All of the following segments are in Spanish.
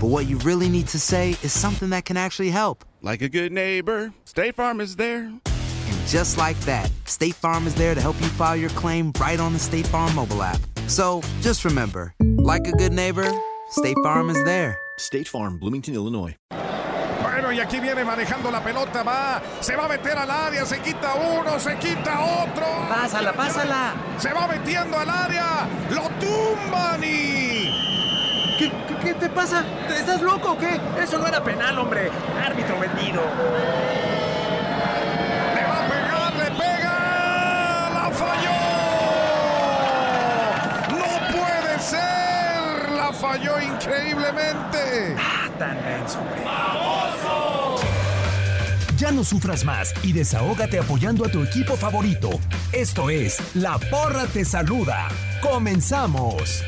but what you really need to say is something that can actually help. Like a good neighbor, State Farm is there. And just like that, State Farm is there to help you file your claim right on the State Farm mobile app. So just remember, like a good neighbor, State Farm is there. State Farm, Bloomington, Illinois. Bueno, y aquí viene manejando la pelota, va, se va a meter al área, se quita uno, se quita otro. Pásala, pásala. Se va metiendo al área, lo tumban y... ¿Qué, qué, qué te pasa? ¿Estás loco o qué? Eso no era penal, hombre. Árbitro vendido. Le va a pegar, le pega, la falló. No puede ser, la falló increíblemente. Ah, tan menso, hombre. Ya no sufras más y desahógate apoyando a tu equipo favorito. Esto es La Porra Te Saluda. ¡Comenzamos!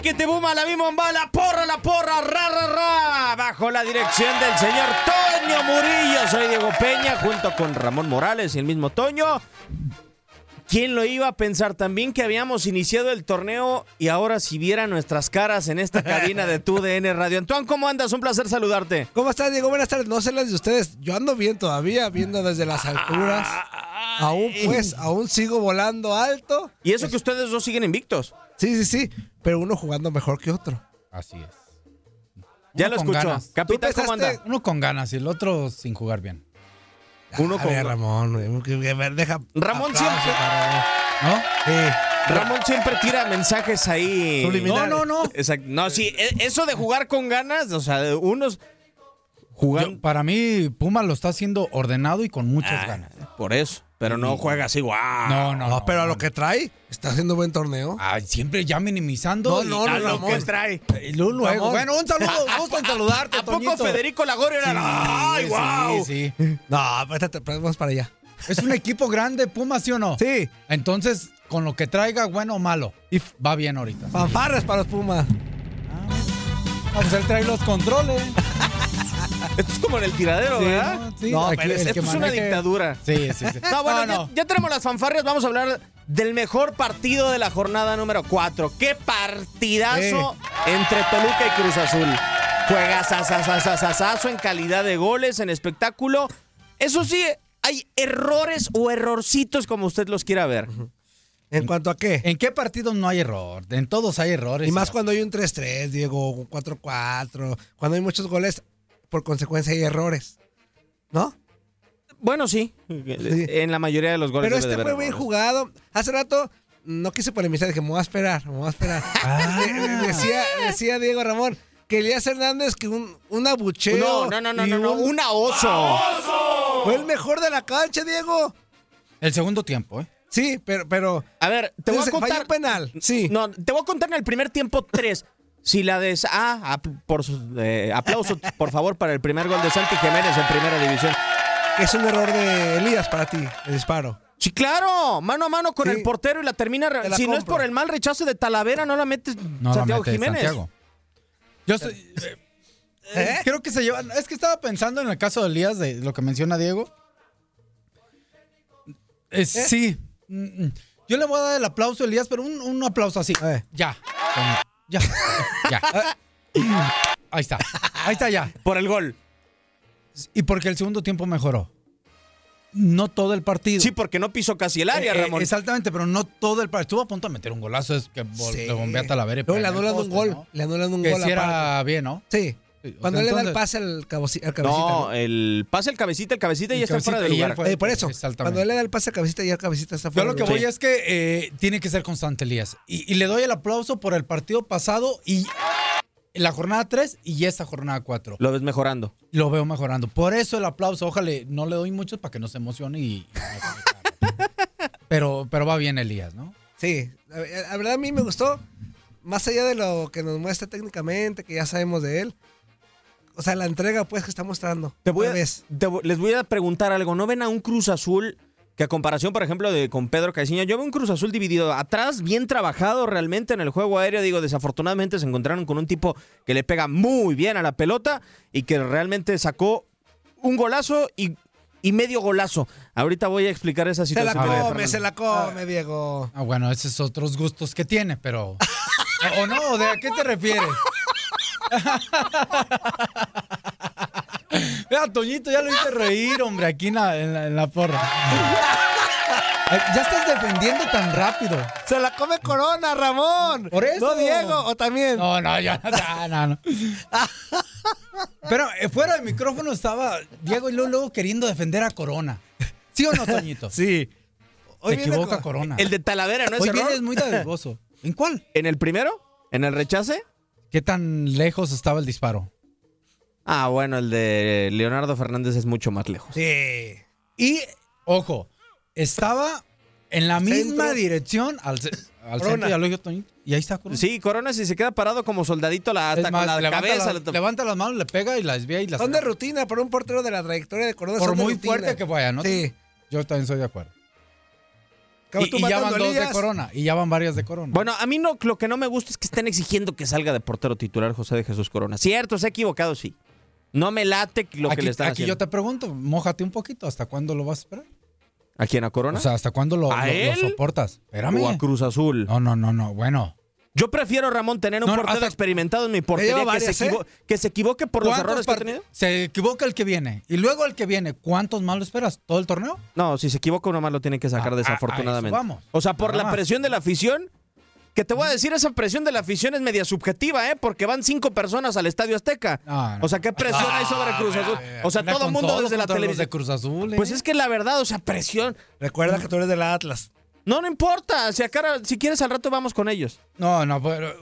Chiquete Buma, la bimomba, la porra, la porra, ra, ra, ra. Bajo la dirección del señor Toño Murillo. Soy Diego Peña, junto con Ramón Morales y el mismo Toño. ¿Quién lo iba a pensar también que habíamos iniciado el torneo y ahora si viera nuestras caras en esta cabina de tu DN Radio? Antoine, ¿cómo andas? Un placer saludarte. ¿Cómo estás, Diego? Buenas tardes. No sé las de ustedes. Yo ando bien todavía, viendo desde las alturas. Aún, pues, aún sigo volando alto. Y eso que ustedes dos siguen invictos. Sí, sí, sí. Pero uno jugando mejor que otro. Así es. Ya Uno lo con escucho. ganas. Capitán, ¿Tú ¿cómo anda? Uno con ganas y el otro sin jugar bien. Uno con- ver, Ramón. ver, deja. Ramón siempre- ¿No? Sí. Ramón siempre tira mensajes ahí. No, no, no. Exacto. No, sí, e- eso de jugar con ganas, o sea, de unos jugando. Yo- para mí, Puma lo está haciendo ordenado y con muchas Ah, ganas. Por eso. Pero no juega así, guau. No, no, No, no. pero a lo que trae, está haciendo buen torneo. Ay, siempre ya minimizando. No, no, A no, lo Ramón. que trae. Y luego, luego. Ramón. Bueno, un saludo. Gusto en saludarte, ¿A poco Toñito. Federico Lagorio era? Sí, ¡Ay, sí, guau! sí. No, espérate, vamos para allá. Es un equipo grande, Puma, ¿sí o no? Sí. Entonces, con lo que traiga, bueno o malo, Y va bien ahorita. fanfarras para los Pumas. Ah, pues él trae los controles. Esto es como en el tiradero, Sí, ¿verdad? ¿no? Sí, No, aquí pero el Esto es una maneje- dictadura. Sí, sí, sí. No, bueno, No, no. Ya, ya tenemos las fanfarrias. Vamos a hablar del mejor partido de la jornada número 4. ¡Qué partidazo entre Toluca y Cruz Azul! Juega sasasasasasazo en calidad de goles, en espectáculo. Eso sí, hay errores o errorcitos como usted los quiera ver. ¿En cuanto a qué? ¿En qué partidos no hay error? En todos hay errores. Y más cuando hay un 3-3, Diego, un 4-4. Cuando hay muchos goles, por consecuencia hay errores. ¿No? Bueno, sí. En la mayoría de los goles. Pero debe este fue bien jugado. Hace rato no quise polemizar, dije, me voy a esperar, me voy a esperar. Ah. De- de- decía, decía Diego Ramón que Elías Hernández que un, un abucheo. No, no, no, no, no, no, un- una oso. Fue el mejor de la cancha, Diego. El segundo tiempo, ¿eh? Sí, pero, pero A ver, te voy a contar. penal, sí. No, te voy a contar en el primer tiempo tres. Si la de. Ah, por, su- eh, aplauso, por favor, para el primer gol de Santi Jiménez en primera división. es un error de Elías para ti, el disparo. Sí, claro, mano a mano con Sí. el portero y la termina. la si no es por el mal rechazo de Talavera, no la metes No Santiago la mete Jiménez. Santiago. Yo estoy- eh, eh, creo que se llevan. Es que estaba pensando en el caso de Elías, de lo que menciona Diego. Eh, Sí. Mm, mm. Yo le voy a dar el aplauso a Elías, pero un, un aplauso así. Eh. Ya. Ya. Ya. Ahí está. Ahí está ya. Por el gol. Y porque el segundo tiempo mejoró. No todo el partido. Sí, porque no pisó casi el área, Eh, eh, Ramón. exactamente, pero no todo el partido. Estuvo a punto de meter un golazo, es que Sí. le bombea a Talavera. y Luego le anulan un gol. ¿no? Le anulan un Que gol aparte. era bien, ¿no? Sí. Sí, Cuando sea, él le da el pase al, al cabecita. No, ¿no? el pase el cabecita, el cabecita ya El está fuera de lugar. fue- Eh, por eso, cuando él le da el pase al cabecita, ya el cabecita está Yo fuera. lo que voy es que eh, tiene que ser constante, Elías. Y, y le doy el aplauso por el partido pasado y la jornada 3 y esta jornada 4. Lo ves mejorando. Lo veo mejorando. Por eso el aplauso. Ojalá no le doy muchos para que no se emocione y. pero, pero va bien Elías, ¿no? Sí, la, la verdad a mí me gustó, más allá de lo que nos muestra técnicamente, que ya sabemos de él. O sea, la entrega pues que está mostrando. Te voy a- te les voy a preguntar algo. ¿No ven a un Cruz Azul que a comparación, por ejemplo, de con Pedro Caiciña, yo veo un Cruz Azul dividido atrás, bien trabajado realmente en el juego aéreo? Digo, desafortunadamente se encontraron con un tipo que le pega muy bien a la pelota y que realmente sacó un golazo y, y medio golazo. Ahorita voy a explicar esa Se la situación. A ver, come, se la come, Diego. Ah, bueno, esos son otros gustos que tiene, pero. ¿O no? ¿De a qué te refieres? Vea, Toñito, ya lo hice reír, hombre, aquí en la, en la- en la porra. Ya estás defendiendo tan rápido. Se la come Corona, Ramón. Por eso. No, Diego, o también. No, no, ya no, no, no. Pero eh, fuera del micrófono estaba Diego y luego, luego queriendo defender a Corona. ¿Sí o no, Toñito? Sí. Viene equivoca Corona. El de Talavera, ¿no es Hoy error? vienes muy dadivoso. ¿En cuál? ¿En el primero? ¿En el rechace? ¿Qué tan lejos estaba el disparo? Ah, bueno, el de Leonardo Fernández es mucho más lejos. Sí. Y, ojo, estaba en la misma Centro. dirección al, ce- al Corona. centro, ya lo dijo Toñito, y ahí está Corona. Sí, Corona si se queda parado como soldadito la, Es hasta más, con la levanta, cabeza. la- levanta las manos, le pega y la desvía y la Son de rutina, pero un portero de la trayectoria de Corona Por son de muy rutina. fuerte que vaya, ¿no? Sí. Yo también soy de acuerdo. Y, ya van dos de. Corona, y ya van varias de Corona. Bueno, a mí no, lo que no me gusta es que estén exigiendo que salga de portero titular José de Jesús Corona. Cierto, se ha equivocado, sí. No me late lo que aquí le están aquí yo haciendo. te pregunto, mójate un poquito, ¿hasta cuándo lo vas a esperar? ¿A quién? ¿A Corona? O sea, ¿hasta cuándo lo, ¿A lo- soportas? Espérame. ¿O a Cruz Azul? No, no, no, no, bueno. Yo prefiero, Ramón, tener un No, portero hasta- experimentado en mi portería que, varias, se equivo- ¿eh? que se equivoque por los ¿Cuántos errores que ha tenido. Se equivoca el que viene. Y luego el que viene, ¿cuántos más lo esperas? ¿Todo el torneo? No, si se equivoca uno más lo tiene que sacar Ah, ah, desafortunadamente. a eso vamos. O sea, por Nada la más. presión de la afición, que te voy a decir, esa presión de la afición es media subjetiva, ¿eh? Porque van cinco personas al Estadio Azteca. No, no. O sea, ¿qué presión hay sobre Cruz Azul? O sea, todo el mundo todo desde la televisión. de Cruz Azul. ¿eh? Pues es que la verdad, o sea, presión. Recuerda que tú eres de la Atlas. No, no importa. Si, acá, si quieres, al rato vamos con ellos. No, no, pero...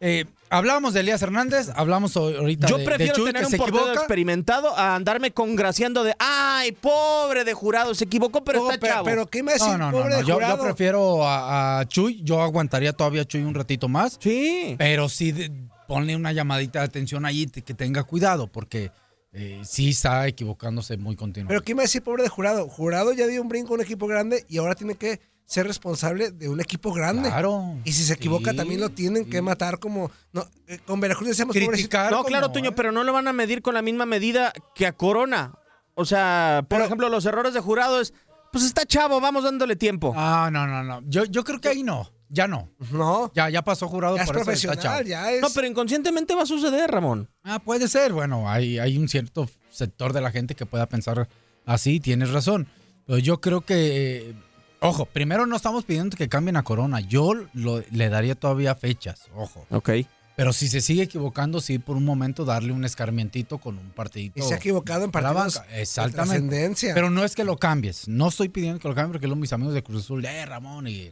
eh, hablamos de Elías Hernández, hablamos ahorita Yo de, prefiero de Chuy, tener que un se portero equivoca. experimentado a andarme congraciando de, ay, pobre de jurado, se equivocó, pero No, está pero, chavo. pero ¿qué me decís, No, no, no, pobre no, de Yo, yo jurado? prefiero a, a Chuy, yo aguantaría todavía a Chuy un ratito más. Sí. Pero sí, de- ponle una llamadita de atención ahí, te- que tenga cuidado, porque eh, sí está equivocándose muy continuo. Pero ¿qué me decís, pobre de jurado? Jurado ya dio un brinco a un equipo grande y ahora tiene que ser responsable de un equipo grande. Claro. Y si se equivoca, Sí, también lo tienen que matar como... No, eh, con Veracruz decíamos. Criticar No, como, claro, Toño, ¿eh? pero no lo van a medir con la misma medida que a Corona. O sea, por Pero- ejemplo, los errores de jurado es, pues está chavo, vamos dándole tiempo. Ah, no, no, no. Yo, yo creo que ahí no. Ya no. No, Ya, ya pasó jurado ya es por eso está profesional, ya es... No, pero inconscientemente va a suceder, Ramón. Ah, puede ser. Bueno, hay, hay un cierto sector de la gente que pueda pensar así, tienes razón. Pero yo creo que, ojo, primero no estamos pidiendo que cambien a Corona. Yo lo- le daría todavía fechas, ojo. Ok. Pero si se sigue equivocando, sí, por un momento darle un escarmientito con un partidito. Y se ha equivocado en partidos de Exactamente. Pero no es que lo cambies. No estoy pidiendo que lo cambien porque luego mis amigos de Cruz Azul, eh, Ramón, y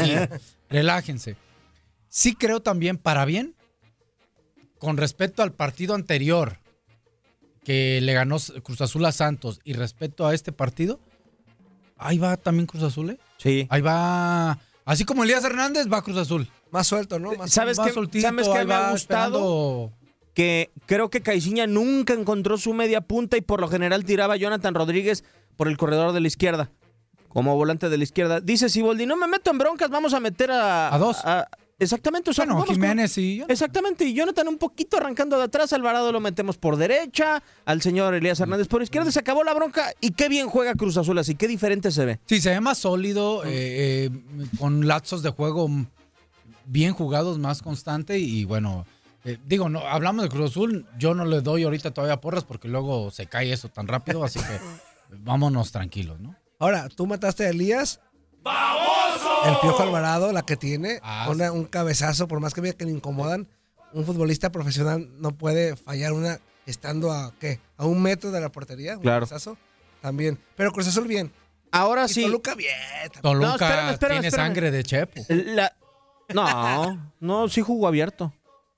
relájense. Sí creo también, para bien, con respecto al partido anterior que le ganó Cruz Azul a Santos y respecto a este partido, ahí va también Cruz Azul, ¿eh? Sí. Ahí va, así como Elías Hernández, va Cruz Azul. Más suelto, ¿no? Más ¿Sabes más qué, soltito, ¿sabes qué me ha gustado? esperando- Que creo que Caiciña nunca encontró su media punta y por lo general tiraba a Jonathan Rodríguez por el corredor de la izquierda. Como volante de la izquierda. Dice Siboldi, no me meto en broncas, vamos a meter a... A dos. exactamente. O sea, Bueno, con- Jiménez y yo. Exactamente, y Jonathan un poquito arrancando de atrás, Alvarado lo metemos por derecha, al señor Elías Hernández por izquierda, se acabó la bronca y qué bien juega Cruz Azul así, qué diferente se ve. Sí, se ve más sólido, eh, eh, con lapsos de juego mm, bien jugados, más constante y bueno, eh, digo, no hablamos de Cruz Azul, yo no le doy ahorita todavía porras porque luego se cae eso tan rápido, así que vámonos tranquilos, ¿no? Ahora, tú mataste a Elías. El Piojo Alvarado, la que tiene, Ah, una- un cabezazo, por más que vea que le incomodan, un futbolista profesional no puede fallar una estando a, ¿qué? A un metro de la portería, un Claro. cabezazo, también. Pero Cruz Azul bien. Ahora Y sí. Toluca bien. también. Toluca No, espérame, espérame, tiene espérame. sangre de Chepo. La- No, no, sí jugó abierto.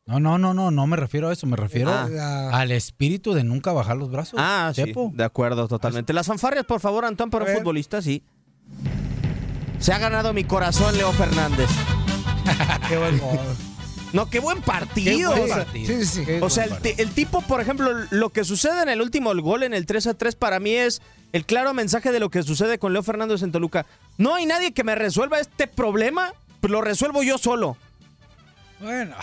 No, no, no, no, no me refiero a eso, me refiero Ah. al espíritu de nunca bajar los brazos. Ah, sí, de acuerdo, totalmente. Las fanfarrias, por favor, Antón, para un futbolista, sí. Se ha ganado mi corazón, Leo Fernández. Qué buen gol. No, qué buen partido. Qué buen o sea, partido. Sí, sí, sí. Qué O sea, el, el tipo, por ejemplo, lo que sucede en el último gol, en el 3 a 3, para mí es el claro mensaje de lo que sucede con Leo Fernández en Toluca. No hay nadie que me resuelva este problema, lo resuelvo yo solo. Bueno,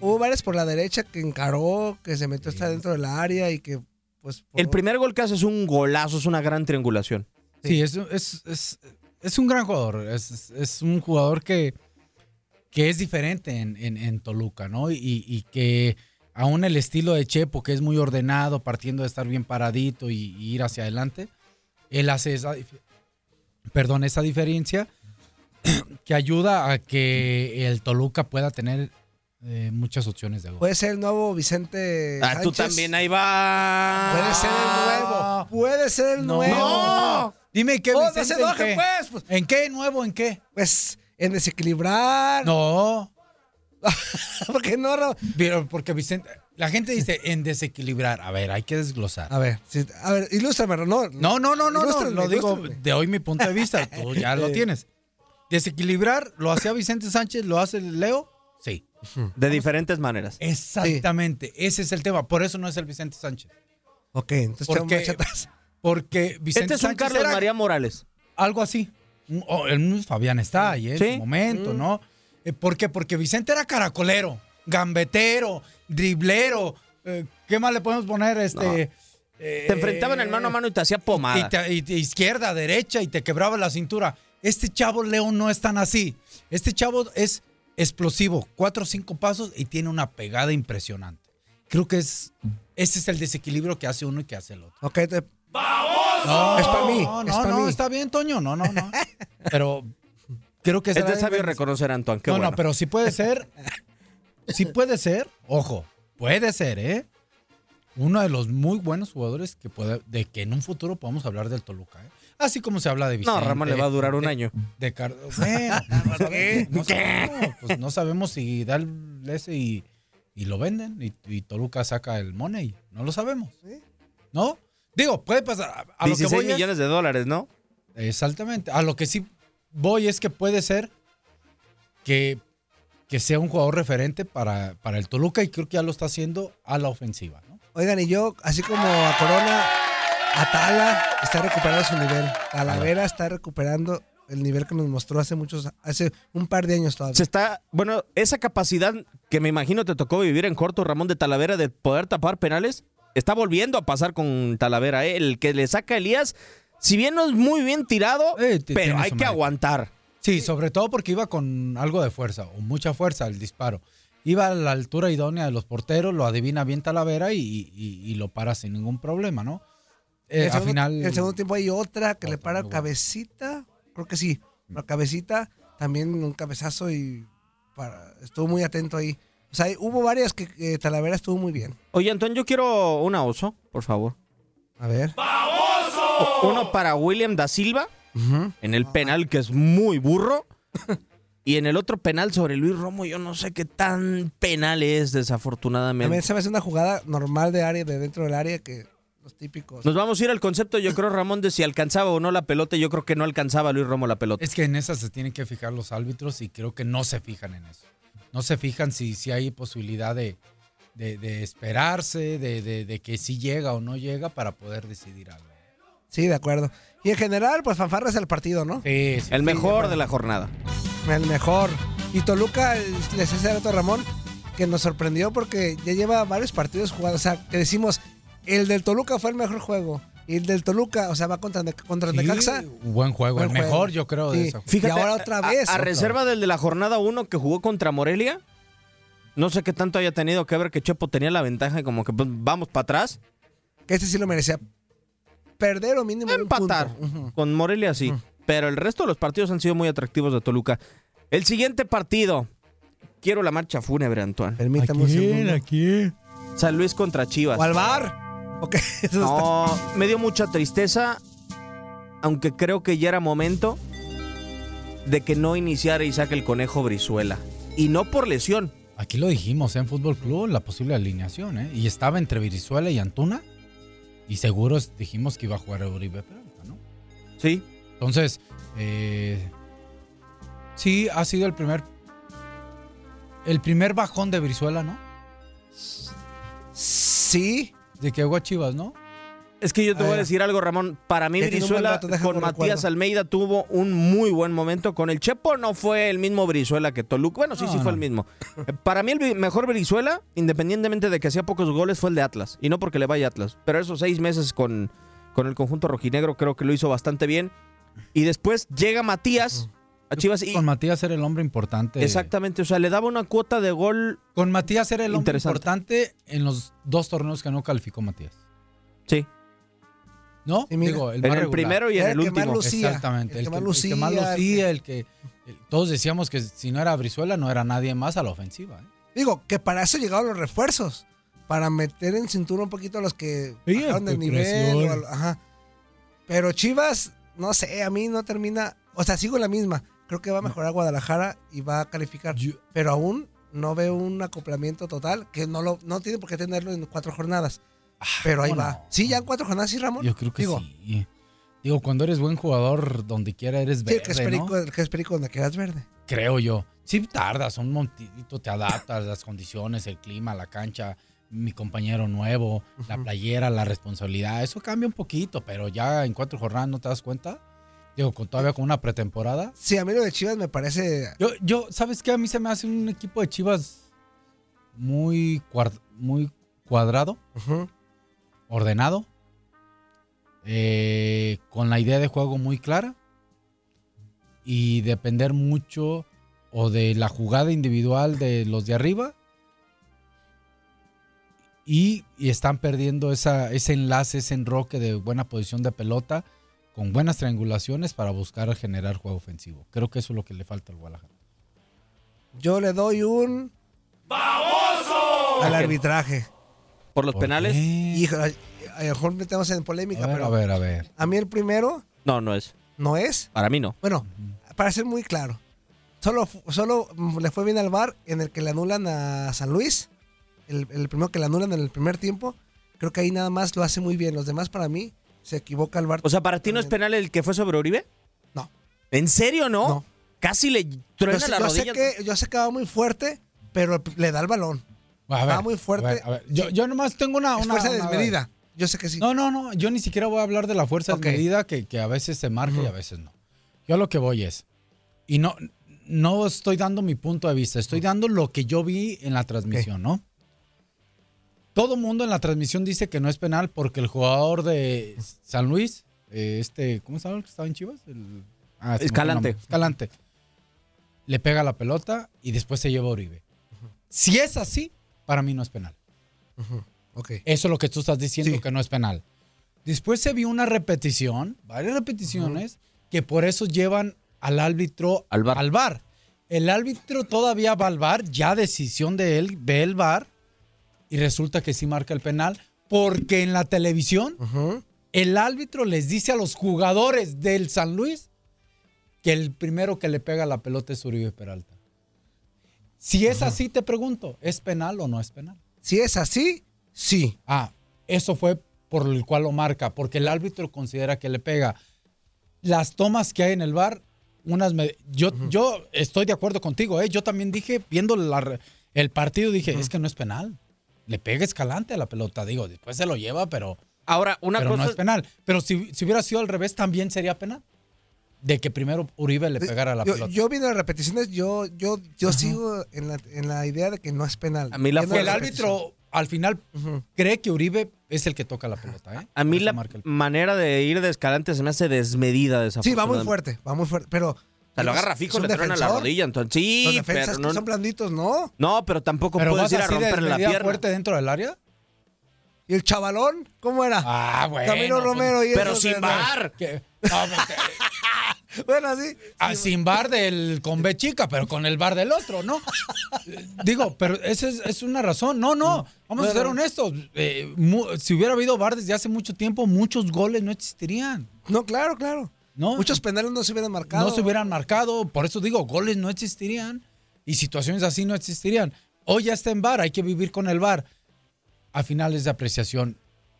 Hubo varios por la derecha que encaró, que se metió hasta dentro del área y que, pues. por- El primer gol que hace es un golazo, es una gran triangulación. Sí, es, es, es, es un gran jugador. Es, es- es un jugador que, que es diferente en, en- en Toluca, ¿no? Y, y que aún el estilo de Chepo, que es muy ordenado, partiendo de estar bien paradito y, y ir hacia adelante, él hace esa, perdón, esa diferencia que ayuda a que el Toluca pueda tener eh, muchas opciones de gol. Puede ser el nuevo Vicente. Ah, tú también ahí va. Puede ser el nuevo. Puede ser el No. nuevo. No. Dime qué, Oh, no Vicente, se ¿en enojen, qué? pues, pues. ¿En qué nuevo? ¿En qué? Pues en desequilibrar. No. ¿Por qué no? Ro? Pero porque Vicente, la gente dice en desequilibrar. A ver, hay que desglosar. A ver, sí, a ver, ilústrame, no. No, no, no, no, no. Lo digo de hoy mi punto de vista. Tú ya lo tienes. Desequilibrar, ¿lo hacía Vicente Sánchez? ¿Lo hace Leo? Sí. De diferentes maneras. Exactamente. Ese es el tema. Por eso no es el Vicente Sánchez. Ok, entonces Porque, atrás. porque Vicente Este es un Sánchez Carlos era María Morales. algo así. Un- o el Fabián está ahí en Sí. su momento, Mm. ¿no? Eh, ¿Por qué? Porque Vicente era caracolero, gambetero, driblero. eh, ¿Qué más le podemos poner? Este. Te enfrentaban en mano a mano y te hacía pomada. Y, te- y te- izquierda, derecha y te quebraba la cintura. Este chavo León no es tan así. Este chavo es explosivo, cuatro o cinco pasos y tiene una pegada impresionante. Creo que es ese es el desequilibrio que hace uno y que hace el otro. Ok, te- No, Es pa' mí, No, es no, pa' no, mí. está bien, Toño. No, no, no. Pero creo que Es de sabio reconocer a Antoine. Qué no, bueno. no, pero sí puede ser. Sí puede ser. Ojo, puede ser, ¿eh? Uno de los muy buenos jugadores que puede, de que en un futuro podamos hablar del Toluca, ¿eh? Así como se habla de Vicente. No, Ramón le va a durar un de- año. De Car- bueno, no sabemos, no sabemos, pues no sabemos si da el ese y, y lo venden y, y Toluca saca el money. No lo sabemos. ¿No? Digo, puede pasar. A, a lo que 16 voy es- millones de dólares, ¿no? Exactamente. A lo que sí voy es que puede ser que, que sea un jugador referente para, para el Toluca y creo que ya lo está haciendo a la ofensiva. ¿no? Oigan, y yo, así como a Corona, Atala está recuperando su nivel. Talavera está recuperando el nivel que nos mostró hace muchos, hace un par de años todavía. Se está, bueno, esa capacidad que me imagino te tocó vivir en corto, Ramón de Talavera, de poder tapar penales, está volviendo a pasar con Talavera. ¿eh? El que le saca a Elías, si bien no es muy bien tirado, Eh, pero hay que aguantar. Sí, sobre todo porque iba con algo de fuerza o mucha fuerza el disparo. Iba a la altura idónea de los porteros, lo adivina bien Talavera y, y- y lo para sin ningún problema, ¿no? Eh, el al segundo, final. el segundo tiempo hay otra que le para cabecita. Creo que sí. La cabecita, también un cabezazo y para, estuvo muy atento ahí. O sea, hubo varias que, que Talavera estuvo muy bien. Oye, Antonio, yo quiero una oso, por favor. A ver. Uno para William da Silva, en el penal que es muy burro. Y en el otro penal sobre Luis Romo, yo no sé qué tan penal es, desafortunadamente. También se me hace una jugada normal de área, de dentro del área, que los típicos. Nos vamos a ir al concepto, yo creo, Ramón, de si alcanzaba o no la pelota. Yo creo que no alcanzaba Luis Romo la pelota. Es que en esas se tienen que fijar los árbitros y creo que no se fijan en eso. No se fijan si, si hay posibilidad de, de- de esperarse, de, de- de que si llega o no llega para poder decidir algo. Sí, de acuerdo. Y en general, pues fanfarras el partido, ¿no? Sí, El mejor de la jornada. El mejor. Y Toluca, les hace rato a Ramón, que nos sorprendió porque ya lleva varios partidos jugados. O sea, que decimos, el del Toluca fue el mejor juego. Y el del Toluca, o sea, va contra, contra Sí, Necaxa. buen juego, Buen el mejor yo creo de. Fíjate, y ahora otra a- vez. A, reserva del de la jornada 1 que jugó contra Morelia, no sé qué tanto haya tenido que ver que Chepo tenía la ventaja y como que pues, vamos para atrás. Que este sí lo merecía. Perder o mínimo un Empatar. Con Morelia sí. Pero el resto de los partidos han sido muy atractivos de Toluca. El siguiente partido. Quiero la marcha fúnebre, Antoine. Permítame un segundo. quién? San Luis contra Chivas. O al bar. Ok, eso No, me dio mucha tristeza, aunque creo que ya era momento de que no iniciara Isaac el Conejo Brizuela. Y no por lesión. Aquí lo dijimos ¿eh? en Fútbol Club, la posible alineación, ¿eh? Y estaba entre Virizuela y Antuna. Y seguros dijimos que iba a jugar Uribe Peralta, ¿no? Sí. Entonces, eh, sí, ha sido el primer. El primer bajón de Brizuela, ¿no? Sí. De que llegó a Chivas, ¿no? Es que yo te A voy a decir algo, Ramón. Para mí, Brizuela rato, con. Matías Almeida tuvo un muy buen momento. Con el Chepo no fue el mismo Brizuela que Toluca. Bueno, sí, No, sí fue el mismo. Para mí, el mejor Brizuela, independientemente de que hacía pocos goles, fue el de Atlas. Y no porque le vaya Atlas. Pero esos seis meses con, con el conjunto rojinegro creo que lo hizo bastante bien. Y después llega Matías a Chivas y. Con Matías era el hombre importante. Exactamente, o sea, le daba una cuota de gol. Con Matías era el hombre importante en los dos torneos que no calificó Matías. Sí. ¿No? Mira, Digo, el en el regular. primero y en el el que más último. lucía. Exactamente. El que más el que más lucía, el lucía, el que... el- todos decíamos que si no era Brizuela, no era nadie más a la ofensiva. ¿eh? Digo, que para eso llegaron los refuerzos. Para meter en cintura un poquito a los que Sí, bajaron de pues, nivel. o ajá. Pero Chivas, no sé, a mí no termina. O sea, sigo la misma. Creo que va a mejorar Guadalajara y va a calificar. Yo- Pero aún no veo un acoplamiento total que no lo no tiene por qué tenerlo en cuatro jornadas. Pero ahí ¿cómo va. Sí, ya en cuatro jornadas, sí, Ramón. Yo creo que Digo, sí. Digo, cuando eres buen jugador, donde quiera eres Sí, verde, el que es perico, ¿no? el que es perico donde quedas verde. Creo yo. Sí tardas un montito, te adaptas, las condiciones, el clima, la cancha, mi compañero nuevo, la playera, la responsabilidad. Eso cambia un poquito, pero ya en cuatro jornadas no te das cuenta. Digo, con, todavía con una pretemporada. Sí, a mí lo de Chivas me parece. Yo, yo, ¿sabes qué? A mí se me hace un equipo de Chivas muy, cuar- muy cuadrado, ordenado, eh, con la idea de juego muy clara y depender mucho o de la jugada individual de los de arriba y, y están perdiendo esa, ese enlace, ese enroque de buena posición de pelota con buenas triangulaciones para buscar generar juego ofensivo. Creo que eso es lo que le falta al Guadalajara. Yo le doy un. Al arbitraje. ¿Por los penales? Hijo, a a lo mejor metemos en polémica, A ver, pero a ver, a ver. a mí el primero No, no es. no es. Para mí no. Bueno, para ser muy claro, solo, solo le fue bien al VAR en el que le anulan a San Luis, el, el primero que le anulan en el primer tiempo. Creo que ahí nada más lo hace muy bien. Los demás, para mí, se equivoca el VAR. O sea, ¿para ti no es penal el que fue sobre Uribe? No. ¿En serio no? No. Casi le yo, truena sé, la yo sé rodilla. que, yo sé que va muy fuerte, pero le da el balón. A ver, Va muy fuerte. a ver, a ver. Yo, yo nomás tengo una... Es una- fuerza una- desmedida. Yo sé que sí. No, no, no. Yo ni siquiera voy a hablar de la fuerza desmedida que, que a veces se marca y a veces no. Yo lo que voy es... Y no, no estoy dando mi punto de vista. Estoy dando lo que yo vi en la transmisión, ¿no? Todo mundo en la transmisión dice que no es penal porque el jugador de San Luis, eh, este, ¿cómo se llama el que estaba en Chivas? El- ah, Escalante. Escalante. Le pega la pelota y después se lleva a Uribe. Si es así, para mí no es penal. Ok. Eso es lo que tú estás diciendo Sí. que no es penal. Después se vio una repetición, varias repeticiones, que por eso llevan al árbitro Al VAR. VAR. El árbitro todavía va al VAR, ya decisión de él, ve el VAR y resulta que sí marca el penal, porque en la televisión el árbitro les dice a los jugadores del San Luis que el primero que le pega la pelota es Uribe Peralta. Si es así, te pregunto, ¿es penal o no es penal? Si es así, sí. Ah, eso fue por el cual lo marca, porque el árbitro considera que le pega. Las tomas que hay en el bar, unas me- yo, yo estoy de acuerdo contigo, ¿eh? Yo también dije, viendo la el partido, dije, es que no es penal. Le pega escalante a la pelota, digo, después se lo lleva, pero, Ahora, una pero no cosa es penal. Pero si, si hubiera sido al revés, también sería penal. De que primero Uribe le pegara a la Yo, pelota. yo viendo las repeticiones, yo, yo, yo sigo en la, en la idea de que no es penal. A mí la el árbitro al final cree que Uribe es el que toca la pelota, ¿eh? A mí la marca el- manera de ir de escalante se me hace desmedida Sí, va muy fuerte, va muy fuerte, pero... O sea, lo agarra fijo, le truena la defensor. rodilla. Entonces, sí, Los defensas pero que no, son blanditos, ¿no? no, pero tampoco Pero puedes ir a romperle la pierna. fuerte dentro del área. ¿Y el chavalón? ¿Cómo era? Ah, bueno. Camilo pues, Romero y Pero esos, sin bar. que- no, Bueno, así. ah, sin bar del con B chica, pero con el bar del otro, ¿no? Digo, pero esa es, es una razón. No, no, vamos a ser honestos. Eh, mu- si hubiera habido bar desde hace mucho tiempo, muchos goles no existirían. No, claro, claro. ¿No? Muchos penales no se hubieran marcado. no se hubieran marcado. Por eso digo, goles no existirían y situaciones así no existirían. Hoy ya está en bar, hay que vivir con el bar. A finales de apreciación,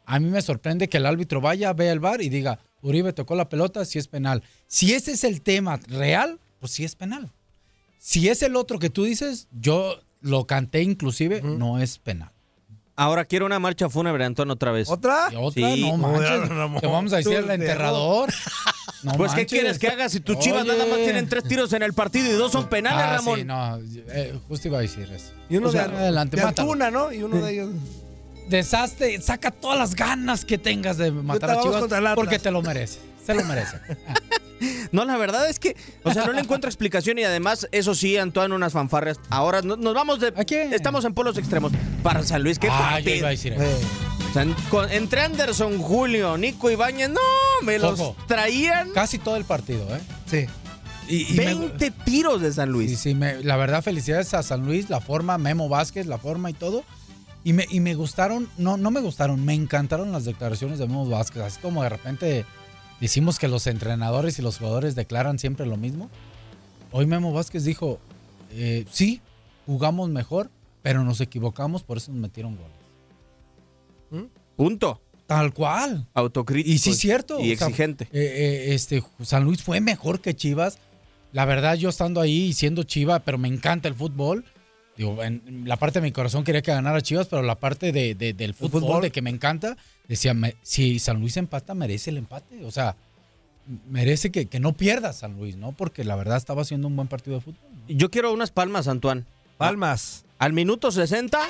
a mí me sorprende que el árbitro vaya, vea el bar y diga, Uribe tocó la pelota, si es penal. Si ese es el tema real, pues sí es penal. Si es el otro que tú dices, yo lo canté inclusive, no es penal. Ahora quiero una marcha fúnebre, Antonio, otra vez. ¿Otra? Otra, Sí. no manches. Te vamos a decir el enterrador. No Pues, ¿qué quieres que haga si tus chivas nada más tienen tres tiros en el partido y dos son penales, Ah, Ramón? sí, no, eh, justo iba a decir eso. Y uno O sea, de, adelante, de. Antuna, ¿no? Y uno de ellos. Deshazte, saca todas las ganas que tengas de matar a Chivas porque te lo merece. Se lo merece. No, la verdad es que, o sea, no le encuentro explicación y además, eso sí, Antoine, unas fanfarrias. Ahora no- nos vamos de. ¿A quién? Estamos en polos extremos. Para San Luis, ¿qué ah, yo iba a decir eso. Eh, sea, con- entre Anderson, Julio, Nico Ibáñez, no, me los traían Casi todo el partido, ¿eh? sí. Y, y me- 20 tiros de San Luis. sí, sí, me- la verdad, felicidades a San Luis, la forma, Memo Vázquez, la forma y todo. Y me, y me gustaron, no, no me gustaron, me encantaron las declaraciones de Memo Vázquez. Así como de repente decimos que los entrenadores y los jugadores declaran siempre lo mismo. Hoy Memo Vázquez dijo, eh, sí, jugamos mejor, pero nos equivocamos, por eso nos metieron goles. Punto. Tal cual. Autocrítico. Y sí, cierto. Y o sea, exigente. eh, eh, este, San Luis fue mejor que Chivas. La verdad, yo estando ahí y siendo Chiva, pero me encanta el fútbol. Digo, en la parte de mi corazón quería que ganara Chivas, pero la parte de, de- del fútbol, fútbol? de que me encanta, decía, me- si San Luis empata, merece el empate. O sea, merece que, que no pierda San Luis, ¿no? Porque la verdad estaba haciendo un buen partido de fútbol. Yo quiero unas palmas, Antoine. Palmas. Al minuto 60,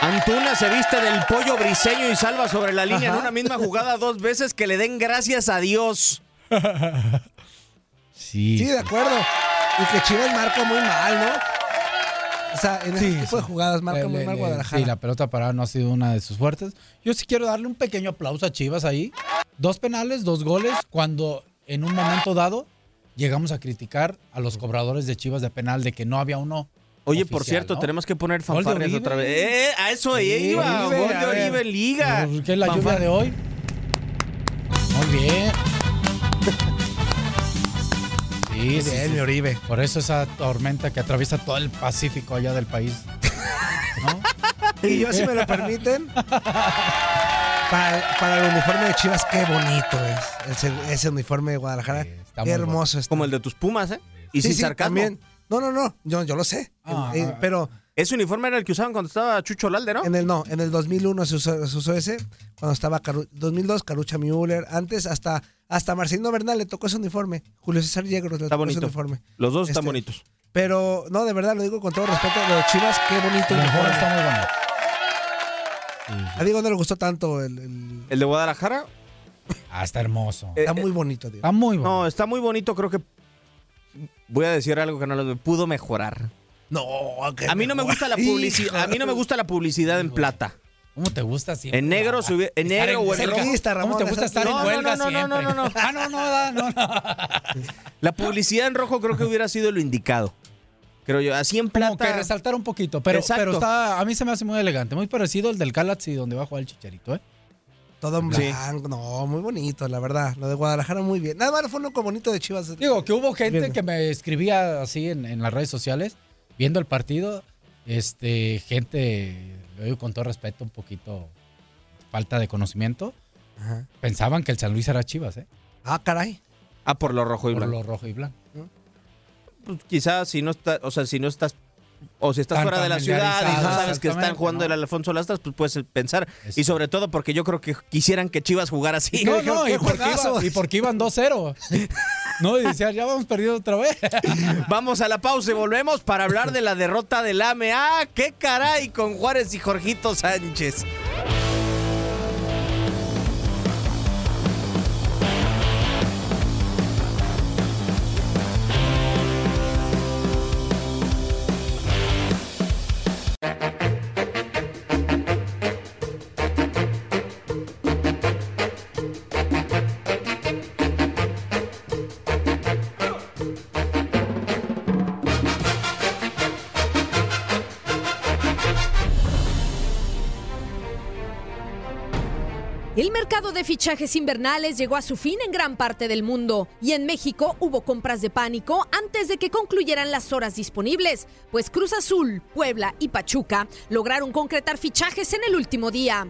Antuna se viste del pollo briseño y salva sobre la línea en una misma jugada dos veces que le den gracias a Dios. Sí. Sí, de acuerdo. Y que Chivas marca muy mal, ¿no? O sea, en Sí, ese tipo de jugadas marca Le- muy mal le- Guadalajara. Sí, la pelota parada no ha sido una de sus fuertes. Yo sí quiero darle un pequeño aplauso a Chivas ahí. Dos penales, dos goles, cuando en un momento dado llegamos a criticar a los cobradores de Chivas de penal de que no había uno. Oye, por oficial, cierto, ¿no? tenemos que poner fanfarrias otra vez. Eh, a eso Sí, iba. Oribe, Gol de. Oribe en Liga. ¿Qué es la lluvia de hoy? Muy bien. Sí, sí, Bien, sí. Oribe. Por eso esa tormenta que atraviesa todo el Pacífico allá del país. ¿No? Y yo, si me lo permiten, para, para el uniforme de Chivas, qué bonito es ese, ese uniforme de Guadalajara. está qué hermoso está. Como el de tus Pumas, ¿eh? Y Sí, sin sí, sarcasmo. también. No, no, no, yo, yo lo sé. Ah, Eh, ah. pero Ese uniforme era el que usaban cuando estaba Chucho Lalde, ¿no? en el no, en el 2001 se usó, se usó ese, cuando estaba Caru- 2002 Carucha Müller, antes hasta hasta Marcelino Bernal le tocó ese uniforme, Julio César Yegros le Está tocó bonito. ese uniforme. Los dos están Este, bonitos. Pero no, de verdad lo digo con todo respeto, lo de Chivas, qué bonito El mejor uniforme. está muy bueno. A Diego no le gustó tanto el, el- El de Guadalajara. Ah, está hermoso. Eh, está muy bonito, Diego. Está muy bueno. No, está muy bonito. Creo que. Voy a decir algo que no lo pudo mejorar. No, A mí no me gusta la publicidad. A mí no me gusta la publicidad en plata. ¿Cómo te gusta siempre? En negro, en estar negro o en rojo. Cerquista, ¿Cómo Ramón. te gusta estar No, en no, huelga no, no, no, no, no. Ah, no, no, no, no. La publicidad en rojo creo que hubiera sido lo indicado. Creo yo. Así en Como que plata. resaltar un poquito, pero, pero está, a mí se me hace muy elegante, muy parecido al del Galaxy donde va a jugar el Chicharito, ¿eh? Todo en Sí. blanco. No, muy bonito, la verdad. Lo de Guadalajara muy bien. Nada más fue uno como bonito de Chivas. Digo, que hubo gente Bien. que me escribía así en, en las redes sociales, viendo el partido, este, gente, lo digo con todo respeto, un poquito falta de conocimiento, Ajá. pensaban que el San Luis era Chivas, ¿eh? Ah, caray. Ah, por lo rojo y Por blanco. lo rojo y blanco. Pues, quizás si no estás, o sea, si no estás o si estás fuera de la ciudad y no sabes que están jugando ¿no? el Alfonso Lastras, pues puedes pensar. Eso. Y sobre todo porque yo creo que quisieran que Chivas jugara así. No, no, "Qué y porque, juegazo". iba- y porque iban 2-0. No, y decían, ya vamos perdido otra vez. Vamos a la pausa y volvemos para hablar de la derrota del AME. ¡Ah, qué caray! Con Juárez y Jorgito Sánchez. Fichajes invernales llegó a su fin en gran parte del mundo y en México hubo compras de pánico antes de que concluyeran las horas disponibles, pues Cruz Azul, Puebla y Pachuca lograron concretar fichajes en el último día.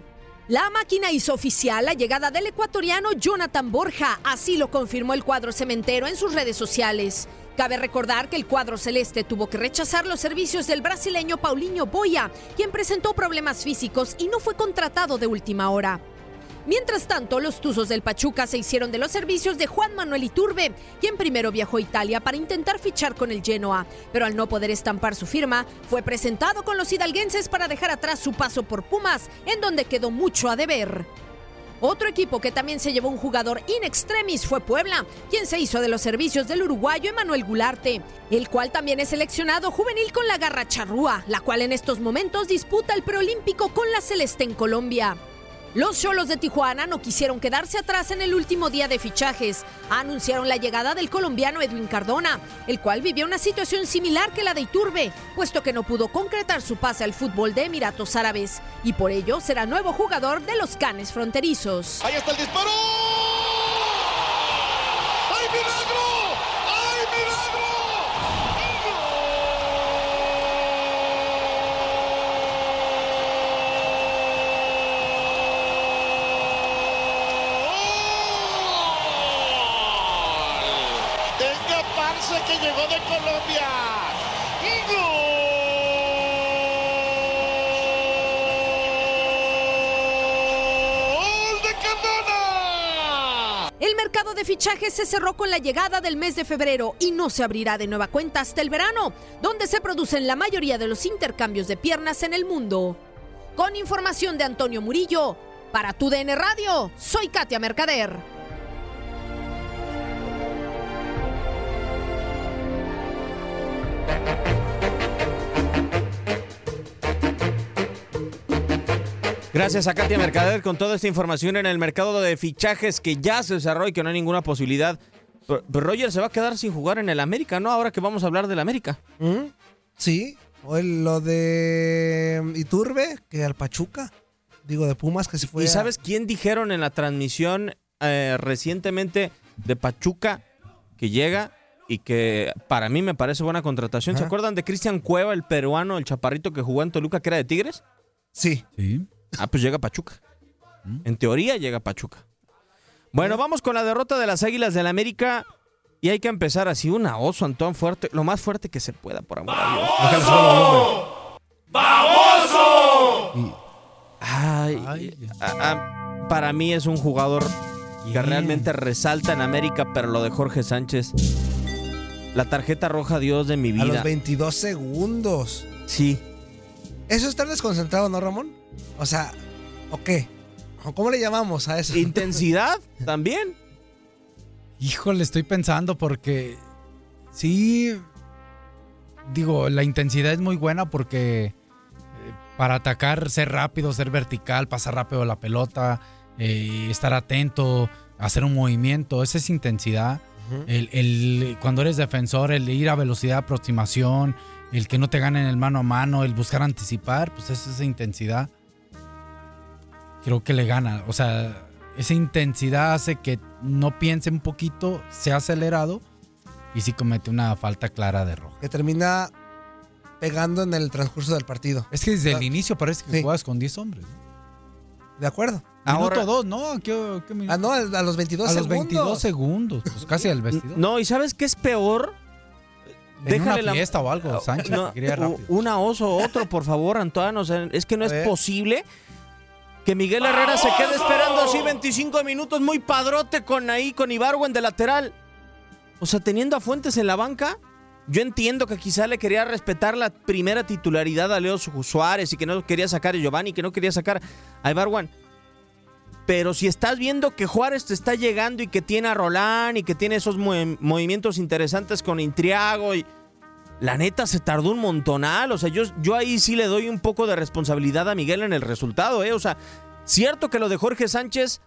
La máquina hizo oficial la llegada del ecuatoriano Jonathan Borja, así lo confirmó el cuadro cementero en sus redes sociales. Cabe recordar que el cuadro celeste tuvo que rechazar los servicios del brasileño Paulinho Boya, quien presentó problemas físicos y no fue contratado de última hora. Mientras tanto, los Tuzos del Pachuca se hicieron de los servicios de Juan Manuel Iturbe, quien primero viajó a Italia para intentar fichar con el Genoa, pero al no poder estampar su firma, fue presentado con los hidalguenses para dejar atrás su paso por Pumas, en donde quedó mucho a deber. Otro equipo que también se llevó un jugador in extremis fue Puebla, quien se hizo de los servicios del uruguayo Emanuel Gularte, el cual también es seleccionado juvenil con la Garra Charrúa, la cual en estos momentos disputa el preolímpico con la Celeste en Colombia. Los Cholos de Tijuana no quisieron quedarse atrás en el último día de fichajes. Anunciaron la llegada del colombiano Edwin Cardona, el cual vivió una situación similar que la de Iturbe, puesto que no pudo concretar su pase al fútbol de Emiratos Árabes, y por ello será nuevo jugador de los Canes Fronterizos. Ahí está el disparo. ¡Ay, milagro! ¡Ay, milagro! ¡Gol! Tenga parce que llegó de Colombia. ¡Gol de Cardona! El mercado de fichajes se cerró con la llegada del mes de febrero y no se abrirá de nueva cuenta hasta el verano, donde se producen la mayoría de los intercambios de piernas en el mundo. Con información de Antonio Murillo, para tu DN Radio, soy Katia Mercader. Gracias a Katia Mercader con toda esta información en el mercado de fichajes que ya se cerró y que no hay ninguna posibilidad. Pero, pero Roger se va a quedar sin jugar en el América, ¿no? Ahora que vamos a hablar del América. ¿Mm? Sí. O el- lo de Iturbe, que al Pachuca. Digo, de Pumas, que se fue. ¿Y a- sabes quién dijeron en la transmisión eh, recientemente de Pachuca que llega y que para mí me parece buena contratación? ¿Se acuerdan de Cristian Cueva, el peruano, el chaparrito que jugó en Toluca, que era de Tigres? Sí. Sí. Ah, pues llega Pachuca. En teoría llega Pachuca. Bueno, vamos con la derrota de las Águilas del América. Y hay que empezar así, una oso, Antón, fuerte, lo más fuerte que se pueda, por amor a Dios. ¡Baboso! Ay, a- a- para mí es un jugador que realmente resalta en América, pero lo de Jorge Sánchez. La tarjeta roja, Dios de mi A vida. los 22 segundos. Sí. Eso es estar desconcentrado, ¿no, Ramón? O sea, ¿o qué? ¿O ¿Cómo le llamamos a eso? ¿Intensidad también? Híjole, estoy pensando porque sí, digo, la intensidad es muy buena porque eh, para atacar, ser rápido, ser vertical, pasar rápido la pelota, eh, estar atento, hacer un movimiento. Esa es intensidad. el, el- cuando eres defensor, el ir a velocidad de aproximación, el que no te ganen el mano a mano, el buscar anticipar, pues es esa intensidad. Creo que le gana. O sea, esa intensidad hace que no piense un poquito, sea acelerado y sí comete una falta clara de rojo. Que termina pegando en el transcurso del partido. Es que desde el Ah, inicio parece que sí. juegas con 10 hombres. De acuerdo. Minuto 2, ¿no? ¿Qué, qué minuto? Ah, no, a los 22 a los segundos. 22 segundos, pues casi al vestidor. No, ¿y sabes qué es peor? En una fiesta o algo, Sánchez, No, una oso otro, por favor, Antoine. O sea, es que no A es ver. posible que Miguel Herrera se quede esperando así 25 minutos, muy padrote con ahí, con Ibarwen de lateral. O sea, teniendo a Fuentes en la banca, yo entiendo que quizá le quería respetar la primera titularidad a Leo Su- Suárez y que no quería sacar a Giovanni, que no quería sacar a Ibarwen. Pero si estás viendo que Juárez te está llegando y que tiene a Rolán y que tiene esos movimientos interesantes con Intriago y la neta se tardó un montonal, o sea, yo, yo ahí sí le doy un poco de responsabilidad a Miguel en el resultado, ¿eh? O sea, cierto que lo de Jorge Sánchez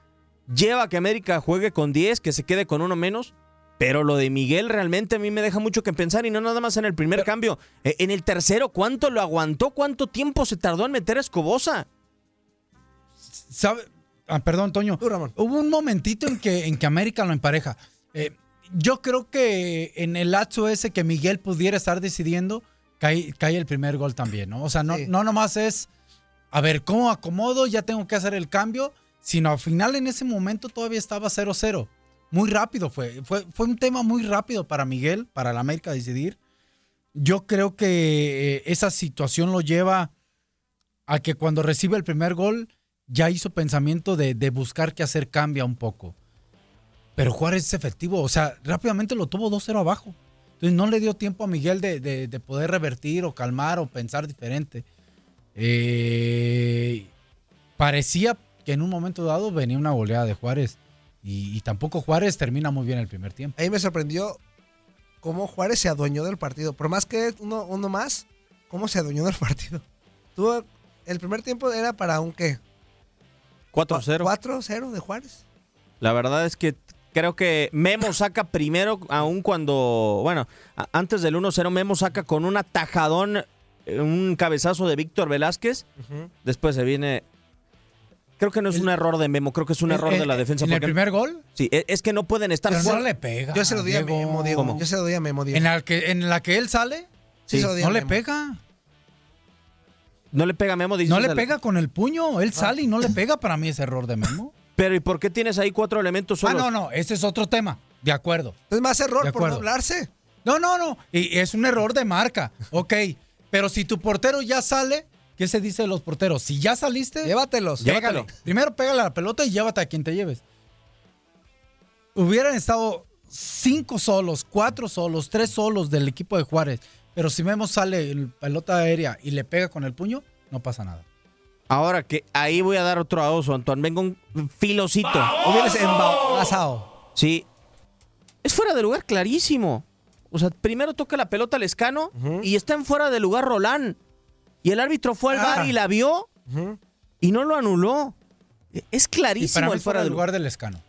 lleva a que América juegue con 10, que se quede con uno menos, pero lo de Miguel realmente a mí me deja mucho que pensar y no nada más en el primer cambio. Eh, En el tercero, ¿cuánto lo aguantó? ¿Cuánto tiempo se tardó en meter a Escobosa? ¿Sabe? Ah, perdón, Toño. Hubo un momentito en que, en que América lo empareja. Eh, yo creo que en el lapso ese que Miguel pudiera estar decidiendo, cae, cae el primer gol también, ¿no? O sea, no, no nomás es, a ver, ¿cómo acomodo? Ya tengo que hacer el cambio, sino al final en ese momento todavía estaba 0-0. Muy rápido fue. fue. Fue un tema muy rápido para Miguel, para la América decidir. Yo creo que eh, esa situación lo lleva a que cuando recibe el primer gol ya hizo pensamiento de, de buscar que hacer cambia un poco. Pero Juárez es efectivo, o sea, rápidamente lo tuvo 2-0 abajo. Entonces no le dio tiempo a Miguel de, de- de poder revertir o calmar o pensar diferente. Eh, parecía que en un momento dado venía una goleada de Juárez y, y tampoco Juárez termina muy bien el primer tiempo. Ahí me sorprendió cómo Juárez se adueñó del partido. Por más que uno, uno más, cómo se adueñó del partido. Tuvo, el primer tiempo era para un qué? 4-0. 4-0 de Juárez. La verdad es que creo que Memo saca primero, aun cuando, bueno, a- antes del 1-0, Memo saca con un atajadón, eh, un cabezazo de Víctor Velázquez. Después se viene. Creo que no es un error de Memo, creo que es un ¿En- error de la en- defensa. en el porque- primer gol? Sí, e- es que no pueden estar Pero no le pega. Yo se lo di a. Memo, Diego. ¿Cómo? Yo se lo di a Memo, Diego. En la que, en la que él sale, Sí, se lo di a no le Memo. pega. No le pega a Memo, dices No le pega con el puño. Ah. Él sale y no le pega. Para mí es error de Memo. Pero ¿y por qué tienes ahí cuatro elementos Ah, solos? no, no. Ese es otro tema. De acuerdo. Es más error De por no hablarse. No, no, no. Y es un error de marca. Ok. Pero si tu portero ya sale, ¿qué se dice de los porteros? Si ya saliste, Llévatelos. pégale. Primero pégale a la pelota y llévate a quien te lleves. Hubieran estado cinco solos, cuatro solos, tres solos del equipo de Juárez. Pero si Memo sale en pelota aérea y le pega con el puño, no pasa nada. Ahora que ahí voy a dar otro a oso, Antoine. Venga un filocito. O vienes embasado. Sí. Es fuera de lugar clarísimo. O sea, primero toca la pelota al escano y está en fuera de lugar Rolán. Y el árbitro fue al Ah. bar y la vio y no lo anuló. Es Y clarísimo para mí el fuera fuera de del lugar. lugar del escano.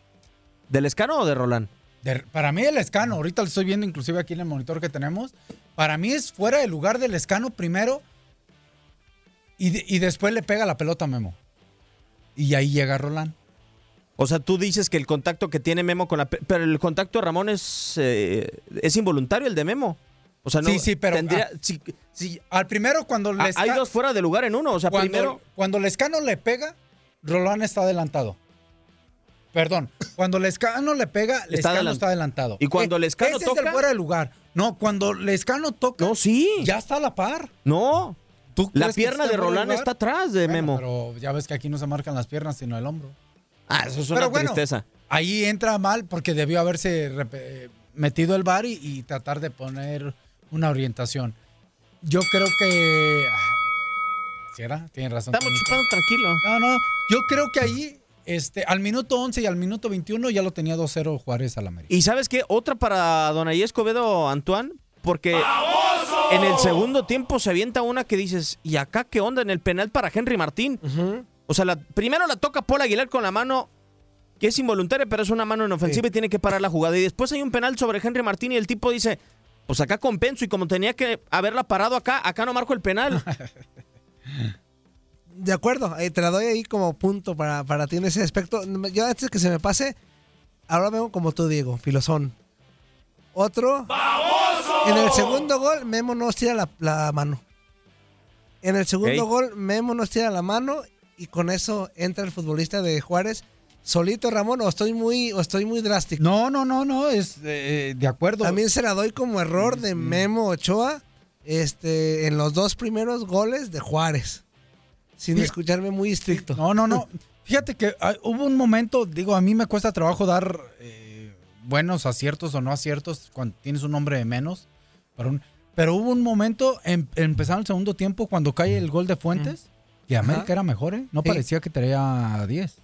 ¿Del escano o de Rolán? De- para mí el escano, ahorita lo estoy viendo inclusive aquí en el monitor que tenemos, para mí es fuera del lugar del escano primero y, de- y después le pega la pelota a Memo. Y ahí llega Rolán. O sea, tú dices que el contacto que tiene Memo con la... pe- Pero el contacto de Ramón es, eh, es involuntario, el de Memo. O sea, no... sí, sí, pero tendría- si- sí, al primero cuando Ah, le hay dos fuera de lugar en uno. O sea, cuando, primero... cuando Lescano le pega, Rolán está adelantado. Perdón, cuando Lescano le pega, Lescano adelan- está adelantado. Y cuando Eh, Lescano ese es toca- el fuera de lugar. No, cuando Lescano toca, No, sí. ya está a la par. No. ¿Tú La pierna de lugar? está atrás de Bueno, Memo. Pero ya ves que aquí no se marcan las piernas, sino el hombro. Ah, eso es Pero una bueno, tristeza. Ahí entra mal porque debió haberse metido el bar y, y tratar de poner una orientación. Yo creo que. ah, ¿Sí era? Tienes razón. Estamos chupando tranquilo. No, no. Yo creo que ahí, este, al minuto 11 y al minuto 21 ya lo tenía 2-0 Juárez al América. ¿Y sabes qué? Otra para Donaí Escobedo, Antoine, porque en el segundo tiempo se avienta una que dices, ¿y acá qué onda en el penal para Henry Martín? O sea, la- primero la toca Paul Aguilar con la mano que es involuntaria, pero es una mano en ofensiva y tiene que parar la jugada. Y después hay un penal sobre Henry Martín y el tipo dice, pues acá compenso y como tenía que haberla parado acá, acá no marco el penal. De acuerdo, eh, te la doy ahí como punto para, para ti en ese aspecto. Yo antes que se me pase, ahora vengo como tú, Diego, filosón. Otro. En el segundo gol, Memo nos tira la, la mano. En el segundo gol, Memo nos tira la mano y con eso entra el futbolista de Juárez. Solito, Ramón, o estoy muy, o estoy muy drástico. No, no, no, no, es eh, de acuerdo. También se la doy como error de Memo Ochoa este, en los dos primeros goles de Juárez. Sin escucharme muy estricto. No, no, no. Fíjate que ah, hubo un momento, digo, a mí me cuesta trabajo dar eh, buenos aciertos o no aciertos cuando tienes un hombre de menos. un- pero hubo un momento, en, empezando el segundo tiempo, cuando cae el gol de Fuentes, que América Ajá. era mejor, ¿eh? No Sí. parecía que traía 10.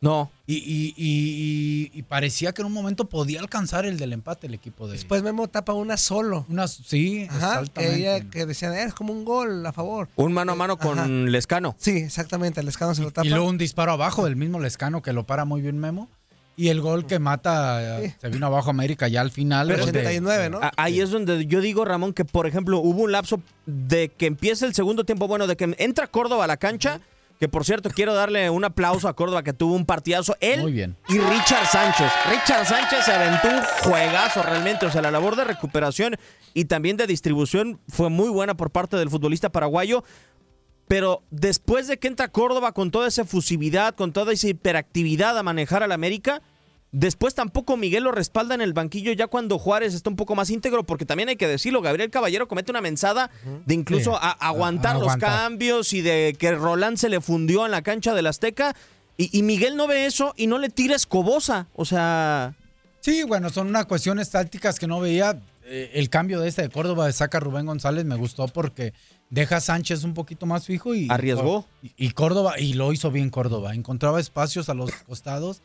No. Y, y- y- y- y parecía que en un momento podía alcanzar el del empate el equipo de... Después Memo tapa una solo. Una, sí, Ajá, que, exactamente. ella- que decían, "Eh, es como un gol a favor. Un mano a mano con Ajá. Lescano. Sí, exactamente, el escano se lo tapa. Y luego un disparo abajo del mismo Lescano que lo para muy bien Memo. Y el gol que mata, eh, se vino abajo América ya al final. Pero- donde- A- Ahí es donde yo digo, Ramón, que por ejemplo hubo un lapso de que empieza el segundo tiempo, bueno, de que entra Córdoba a la cancha, que por cierto quiero darle un aplauso a Córdoba que tuvo un partidazo. Él Muy bien. y Richard Sánchez. Richard Sánchez se aventó un juegazo realmente, o sea, la labor de recuperación y también de distribución fue muy buena por parte del futbolista paraguayo. Pero después de que entra Córdoba con toda esa efusividad, con toda esa hiperactividad a manejar al América, después tampoco Miguel lo respalda en el banquillo ya cuando Juárez está un poco más íntegro, porque también hay que decirlo, Gabriel Caballero comete una mensada de incluso Sí, a- aguantar a- los cambios y de que Roland se le fundió en la cancha del Azteca. Y, y Miguel no ve eso y no le tira escobosa. O sea, Sí, bueno, son unas cuestiones tácticas que no veía. Eh, el cambio de este de Córdoba de saca Rubén González me gustó porque deja a Sánchez un poquito más fijo y Arriesgó. Y, y Córdoba, y lo hizo bien Córdoba. Encontraba espacios a los costados,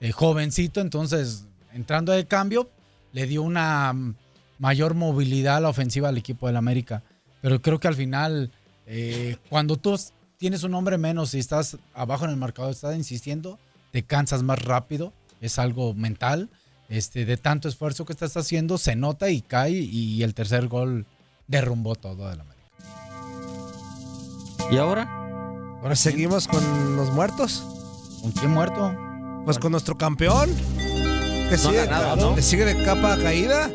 eh, jovencito, entonces entrando de cambio, le dio una mayor movilidad a la ofensiva al equipo del América. Pero creo que al final, eh, cuando tú tienes un hombre menos y estás abajo en el marcador, estás insistiendo, te cansas más rápido, es algo mental. Este, de tanto esfuerzo que estás haciendo, se nota y cae, y el tercer gol derrumbó todo del América. ¿Y ahora? Ahora seguimos con los muertos. ¿Con quién muerto? Pues con nuestro campeón. Que No sigue, ha ganado, ¿no? que sigue de capa caída.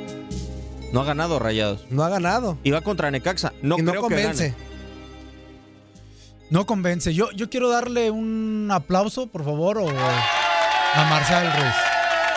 No ha ganado Rayados. No ha ganado. Y va contra Necaxa. No y no creo que convence. gane. No convence. Yo, yo quiero darle un aplauso, por favor, o a Marcel Ruiz.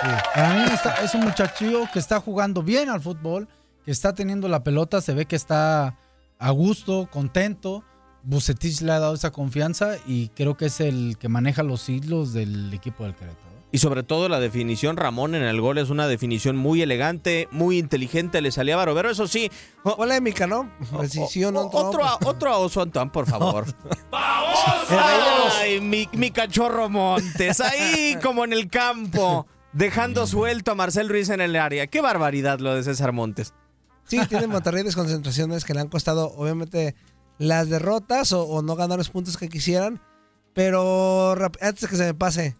Sí. Para mí está- es un muchachillo que está jugando bien al fútbol, que está teniendo la pelota, se ve que está a gusto, contento. Bucetich le ha dado esa confianza y creo que es el que maneja los hilos del equipo del Querétaro. Y sobre todo la definición Ramón en el gol es una definición muy elegante, muy inteligente. Le salía a Barovero, eso sí. Polémica, ¿no? Precisión, o- otro, otro, a- otro a Oso Antón, por favor. Los- Ay, mi, mi cachorro Montes, ahí como en el campo, dejando suelto a Marcel Ruiz en el área. Qué barbaridad lo de César Montes. Sí, tiene Monterrey desconcentraciones que le han costado, obviamente, las derrotas o, o no ganar los puntos que quisieran. Pero antes de que se me pase,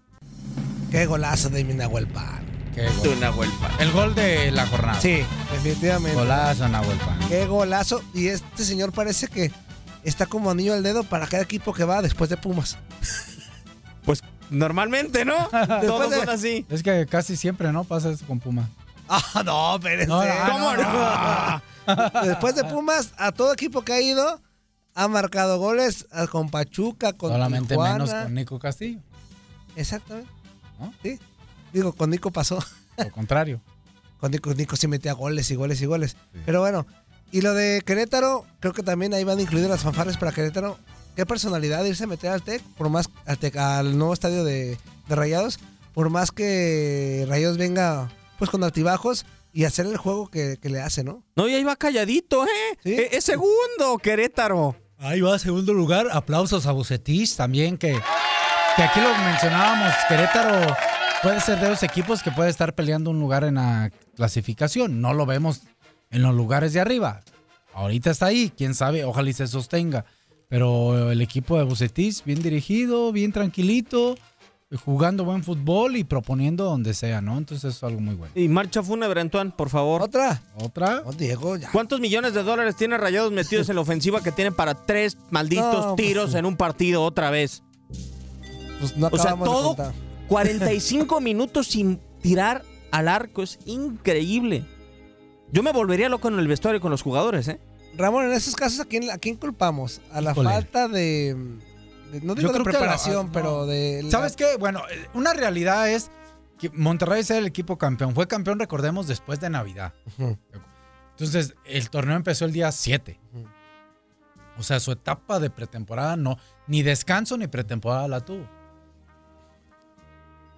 qué golazo de mi Nahuel Pan. Qué gol. De Nahuel Pan. El gol de la jornada. Sí, definitivamente. Golazo, Nahuel Pan. Qué golazo. Y este señor parece que está como anillo al dedo para cada equipo que va después de Pumas. Pues normalmente, ¿no? Todos de- son así. Es que casi siempre, ¿no? Pasa eso con Puma. Ah, no, no, ¿Cómo no? Después de Pumas, a todo equipo que ha ido, ha marcado goles ah, con Pachuca, con Solamente Tijuana. menos con Nico Castillo. Exactamente. ¿No? Sí. Digo, con Nico pasó. Lo contrario. Con Nico, Nico sí metía goles y goles y goles. Pero bueno, y lo de Querétaro, creo que también ahí van incluidas las fanfarres para Querétaro. Qué personalidad irse a meter al TEC, por más al, TEC, al nuevo estadio de, de Rayados, por más que Rayados venga pues con altibajos y hacer el juego que, que le hace, ¿no? No, y ahí va calladito, ¿eh? Sí. E- Es segundo, Querétaro. Ahí va, segundo lugar. Aplausos a Bucetich también, que, que aquí lo mencionábamos. Querétaro puede ser de los equipos que puede estar peleando un lugar en la clasificación. No lo vemos en los lugares de arriba. Ahorita está ahí, quién sabe, ojalá y se sostenga. Pero el equipo de Bucetis, bien dirigido, bien tranquilito, jugando buen fútbol y proponiendo donde sea, ¿no? Entonces eso es algo muy bueno. Y marcha fúnebre, Antoine, por favor. ¿Otra? ¿Otra? No, Diego, ya. ¿Cuántos millones de dólares tiene Rayados metidos en la ofensiva que tienen para tres malditos No, pues, tiros en un partido otra vez? Pues no O sea, de todo contar. 45 minutos sin tirar al arco. Es increíble. Yo me volvería loco en el vestuario con los jugadores, ¿eh? Ramón, en esos casos, ¿a quién, a quién culpamos? A la Híjole. falta de- No digo de creo que la- preparación, no. pero de. la- ¿Sabes qué? Bueno, eh, una realidad es que Monterrey es el equipo campeón. Fue campeón, recordemos, después de Navidad. Entonces, el torneo empezó el día 7. O sea, su etapa de pretemporada no, ni descanso ni pretemporada la tuvo.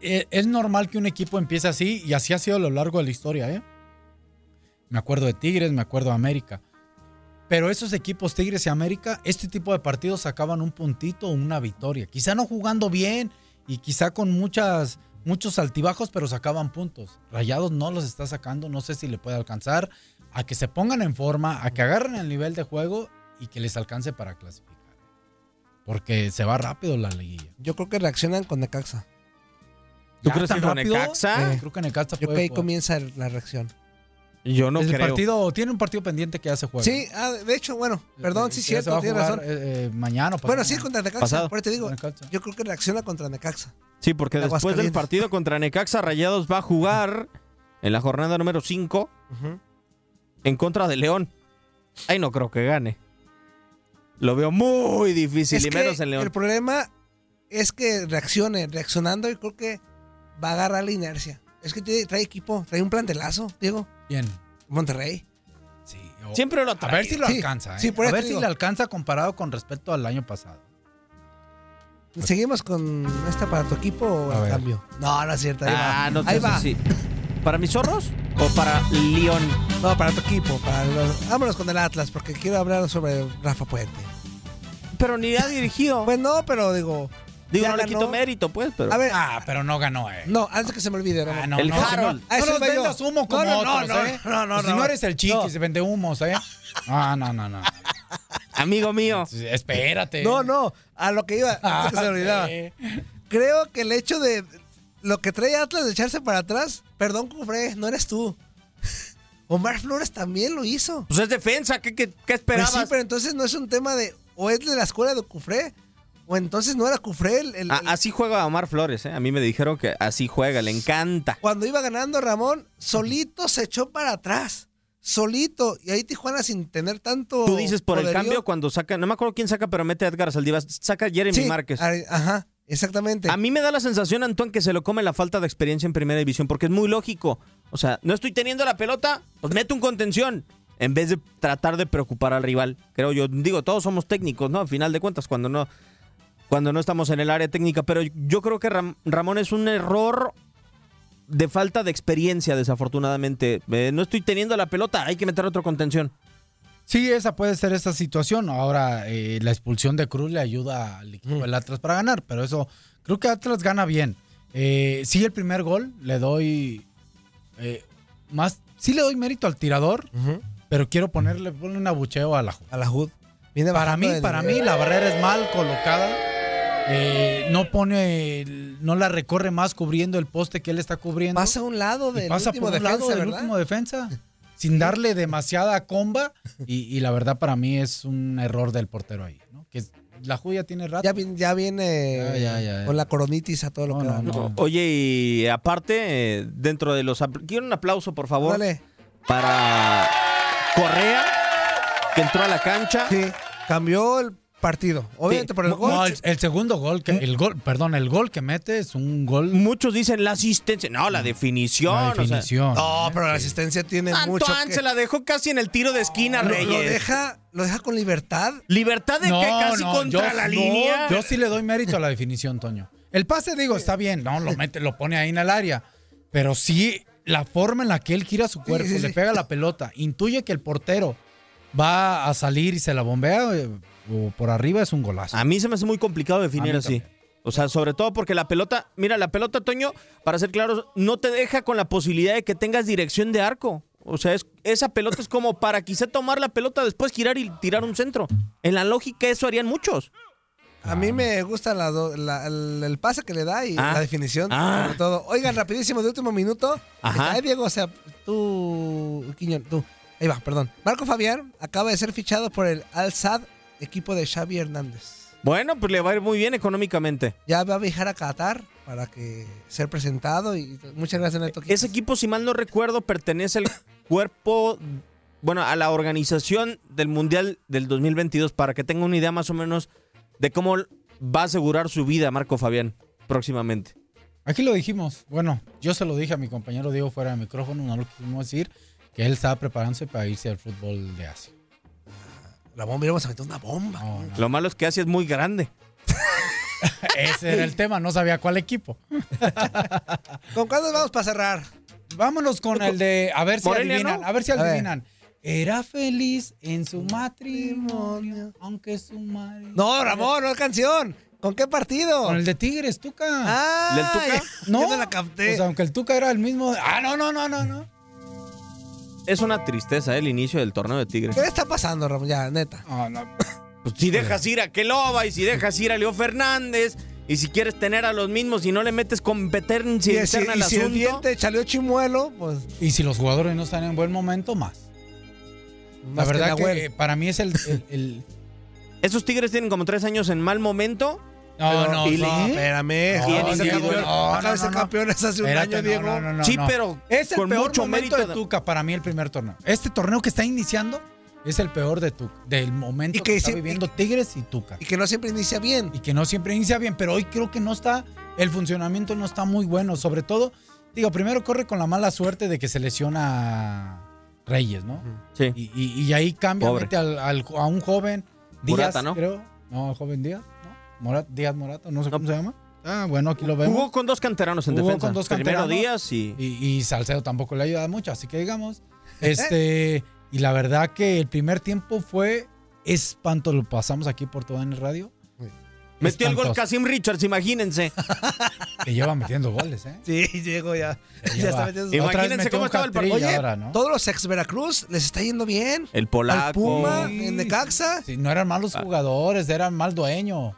Eh, Es normal que un equipo empiece así y así ha sido a lo largo de la historia, ¿eh? Me acuerdo de Tigres, me acuerdo de América. Pero esos equipos Tigres y América, este tipo de partidos sacaban un puntito o una victoria. Quizá no jugando bien y quizá con muchas, muchos altibajos, pero sacaban puntos. Rayados no los está sacando, no sé si le puede alcanzar a que se pongan en forma, a que agarren el nivel de juego y que les alcance para clasificar. Porque se va rápido la liguilla. Yo creo que reaccionan con Necaxa. ¿Tú ¿Ya crees tan que con rápido? Necaxa? Eh, creo que Necaxa Yo creo que ahí comienza la reacción. Yo no el creo. partido, tiene un partido pendiente que ya se juega. Sí, ah, de hecho, bueno, perdón, sí, se va cierto, a tienes jugar, razón. eh, eh, mañana. o pasado Bueno, sí, contra Necaxa. Pasado. Por eso te digo, Necaxa. yo creo que reacciona contra Necaxa. Sí, porque De después del partido contra Necaxa, Rayados va a jugar en la jornada número 5 Ujú. en contra de León. Ay, no creo que gane. Lo veo muy difícil, Es y menos en León. El problema es que reaccione, reaccionando, y creo que va a agarrar la inercia. Es que tiene- trae equipo, trae un plantelazo, Diego. Bien. Monterrey. Sí, o- Siempre lo A ver si lo Sí, alcanza. ¿eh? sí, por a ver si le alcanza comparado con respecto al año pasado. ¿Seguimos con esta para tu equipo o A el ver. cambio? No, no es cierto. Ahí Ah, va. no ahí va. ¿Para mis zorros o para León? No, para tu equipo. Para los- Vámonos con el Atlas, porque quiero hablar sobre Rafa Puente. Pero ni ha dirigido. Pues no, pero digo. Digo, ya no le quito mérito, pues, pero. A ver, Ah, pero no ganó, eh. no, antes que se me olvide. Ramón. Ah, no, El no, Harold. No, A no iba yo. vendas humo como No, no, no, otros, no, ¿eh? no, no, Si no no. eres el chiqui, No. se vende humos, ¿eh? Ah, no, no, no. Amigo mío. Espérate. No, no, a lo que iba, antes que se me olvidaba. Eh, Creo que el hecho de lo que trae Atlas de echarse para atrás, perdón, Cufré, no eres tú. Omar Flores también lo hizo. Pues es defensa, ¿qué, qué, qué Pues esperabas? sí, pero entonces no es un tema de o es de la escuela de Cufré o entonces no era Cufré el, así juega Omar Flores, ¿eh? A mí me dijeron que así juega, le encanta. cuando iba ganando Ramón, solito se echó para atrás. Solito. Y ahí Tijuana sin tener tanto. Tú dices por el cambio cuando saca, no me acuerdo quién saca, pero mete a Edgar Saldivas, saca Jeremy Sí, Márquez. Ajá, exactamente. A mí me da la sensación, Antón, que se lo come la falta de experiencia en primera división, porque es muy lógico. O sea, no estoy teniendo la pelota, pues mete un contención. En vez de tratar de preocupar al rival. Creo yo, digo, todos somos técnicos, ¿no? Al final de cuentas, cuando no, cuando no estamos en el área técnica. Pero yo creo que Ram- Ramón es un error de falta de experiencia, desafortunadamente. Eh, no estoy teniendo la pelota, hay que meter otro contención. Sí, esa puede ser esa situación. Ahora, eh, la expulsión de Cruz le ayuda al equipo del Atlas para ganar, pero eso, creo que Atlas gana bien. Eh, sí, el primer gol le doy eh, más, sí le doy mérito al tirador, pero quiero ponerle, ponerle un abucheo a la A la. Viene Para mí, para nivel. mí la barrera es mal colocada. Eh, no pone, el- no la recorre más cubriendo el poste que él está cubriendo. Pasa a un lado del pasa último por un defensa, lado del ¿verdad? último defensa, sin darle demasiada comba. Y, y la verdad para mí es un error del portero ahí. ¿no? Que la Juya tiene rato. Ya, viene- ya viene Ya, ya, ya, ya. con la coronitis a todo lo No, que no, da. no. Oye, y aparte, dentro de los... Quiero un aplauso, por favor, Dale. para Correa, que entró a la cancha. Sí, cambió el partido. Obviamente por el No, gol. no, el, el segundo gol, que, el gol, perdón, el gol que mete es un gol. Muchos dicen la asistencia. No, la definición. La o sea, definición. No, pero la asistencia tiene mucho Antoine que... se la dejó casi en el tiro de esquina, lo, Reyes. lo deja, lo deja con libertad. ¿Libertad de qué? Casi contra yo- la no, línea. Yo sí le doy mérito a la definición, Toño. El pase, digo, está bien, no, lo mete, lo pone ahí en el área. Pero sí, la forma en la que él gira su cuerpo, sí, le sí. pega la pelota, intuye que el portero va a salir y se la bombea eh, o por arriba, es un golazo. A mí se me hace muy complicado definir así. también. O sea, sobre todo porque la pelota, mira, la pelota, Toño, para ser claros, no te deja con la posibilidad de que tengas dirección de arco. O sea, es- esa pelota es como para quizá tomar la pelota, después girar y tirar un centro. En la lógica eso harían muchos. A mí me gusta la do- la- el, el pase que le da y Ah. la definición, Ah. sobre todo. Oigan, rapidísimo, de último minuto. Ajá. Ay, Diego, o sea, tú, Quiñón, tú. Ahí va, perdón. Marco Fabián acaba de ser fichado por el Al-Sad, equipo de Xavi Hernández. Bueno, pues le va a ir muy bien económicamente. Ya va a viajar a Qatar para que ser presentado y muchas gracias, Neto. Ese equipo, si mal no recuerdo, pertenece al cuerpo, bueno, a la organización del Mundial del 2022, para que tenga una idea más o menos de cómo va a asegurar su vida Marco Fabián próximamente. Aquí lo dijimos. Bueno, yo se lo dije a mi compañero Diego fuera de micrófono, no lo quisimos decir, que él estaba preparándose para irse al fútbol de Asia. La bomba, íbamos a meter una bomba. Lo malo es que Asia es muy grande. Ese era el tema, no sabía cuál equipo. ¿Con cuándo vamos para cerrar? Vámonos con el de, a ver si Morelia, adivinan, ¿no? a ver si A ver. adivinan. Era feliz en su matrimonio, aunque su marido... No, Ramón, no es canción. ¿Con qué partido? Con el de Tigres, Tuca. Ah, ¿El Tuca? No, ya no la capté. Pues aunque el Tuca era el mismo... Ah, no, no, no, no, no. Es una tristeza ¿eh? el inicio del torneo de Tigres. ¿Qué le está pasando, Ramón? Ya, neta. Pues si dejas ir a Keloba y si dejas ir a Leo Fernández y si quieres tener a los mismos y no le metes competencia Y si, interna al y si el asunto. diente chaleó chimuelo, pues. Y si los jugadores no están en buen momento, más. La Más verdad que, para mí es el... el- el- Esos Tigres tienen como tres años en mal momento. No, no, y no, espérame. Acaba de no, ser campeones hace un Espérate, año, Diego. no, no, no, Sí, pero es el con peor mucho momento de Tuca para mí el primer torneo. Este torneo que está iniciando es el peor de Tuca, del momento Y que, que está viviendo Tigres y Tuca. Y que no siempre inicia bien. Y que no siempre inicia bien, pero hoy creo que no está, el funcionamiento no está muy bueno. Sobre todo, digo, primero corre con la mala suerte de que se lesiona Reyes, ¿no? Sí. Y, y- y ahí cambia, mete al- al- a un joven, Díaz, ¿no? creo. No, joven Díaz, ¿no? Morat, Díaz Morata, no sé cómo se llama. Ah, bueno, aquí lo vemos. Jugó con dos canteranos en Jugó defensa. con dos Primero canteranos. Díaz y. Y, y Salcedo tampoco le ayuda mucho, así que digamos. Este, y la verdad que el primer tiempo fue espanto, lo pasamos aquí por todo en el radio. Metió el gol. Casim Richards, imagínense. Que lleva metiendo goles, ¿eh? Sí, Diego ya. Ya está metiendo Imagínense cómo estaba el partido. Oye, ahora, ¿no? todos los ex Veracruz les está yendo bien. El Al polaco. Puma, Sí. en Necaxa, Sí, no eran malos jugadores, eran mal dueño.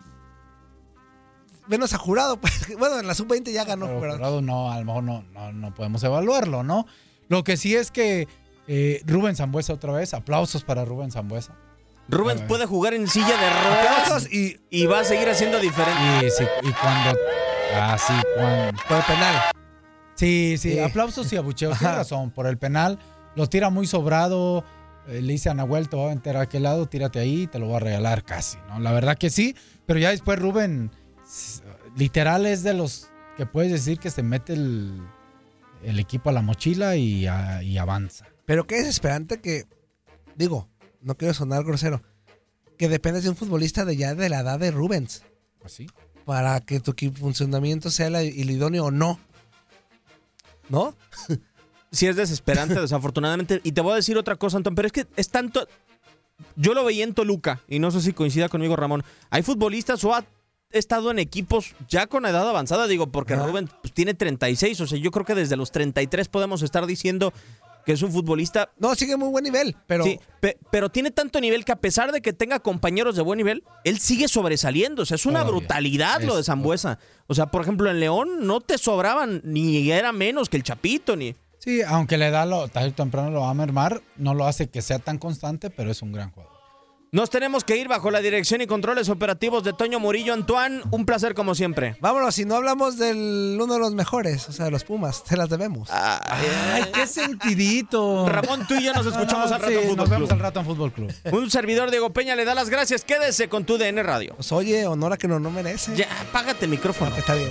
Menos a jurado. pues. Bueno, en la sub-20 ya ganó. Pero pero- Jurado no, a lo mejor no, no, no podemos evaluarlo, ¿no? Lo que sí es que eh, Rubén Zambuesa otra vez, aplausos para Rubén Zambuesa. Ver. puede jugar en silla de ruedas y, y va a seguir haciendo diferente. Y, sí, y cuando. Así, cuando. Por el penal. Sí, sí, Sí. aplausos y abucheos. Tiene razón, por el penal. Lo tira muy sobrado. eh, le dice a Nahuel, te voy a meter a aquel lado, tírate ahí, te lo voy a regalar casi, ¿no? La verdad que sí, pero ya después Rubén, literal es de los que puedes decir que se mete el, el equipo a la mochila y, a- y avanza. Pero qué desesperante que, digo, no quiero sonar grosero, que dependes de un futbolista de ya de la edad de Rubens Así. para que tu funcionamiento sea el idóneo o no. ¿No? Sí es desesperante, desafortunadamente. Y te voy a decir otra cosa, Anton, pero es que es tanto... Yo lo veía en Toluca, y no sé si coincida conmigo, Ramón. Hay futbolistas o ha estado en equipos ya con edad avanzada, digo, porque Ajá. Rubén pues, tiene 36, o sea, yo creo que desde los 33 podemos estar diciendo que es un futbolista... No, sigue muy buen nivel, pero... Sí, pe- pero tiene tanto nivel que a pesar de que tenga compañeros de buen nivel, él sigue sobresaliendo. O sea, es una brutalidad lo de Es- Zambuesa. O sea, por ejemplo, en León no te sobraban, ni era menos que el Chapito, ni... Sí, aunque le da lo, tarde o temprano lo va a mermar, no lo hace que sea tan constante, pero es un gran jugador. Nos tenemos que ir bajo la dirección y controles operativos de Toño Murillo Antoine. Un placer como siempre. Vámonos, si no hablamos del uno de los mejores, o sea, de los Pumas, te las debemos. ¡Ay, qué sentidito! Ramón, tú y yo nos escuchamos al rato Sí, en Fútbol Nos vemos Club. al rato en Fútbol Club. Un servidor Diego Peña le da las gracias. Quédese con tu DN Radio. Pues oye, honor a que no, no merece. Ya, apágate el micrófono. Está bien.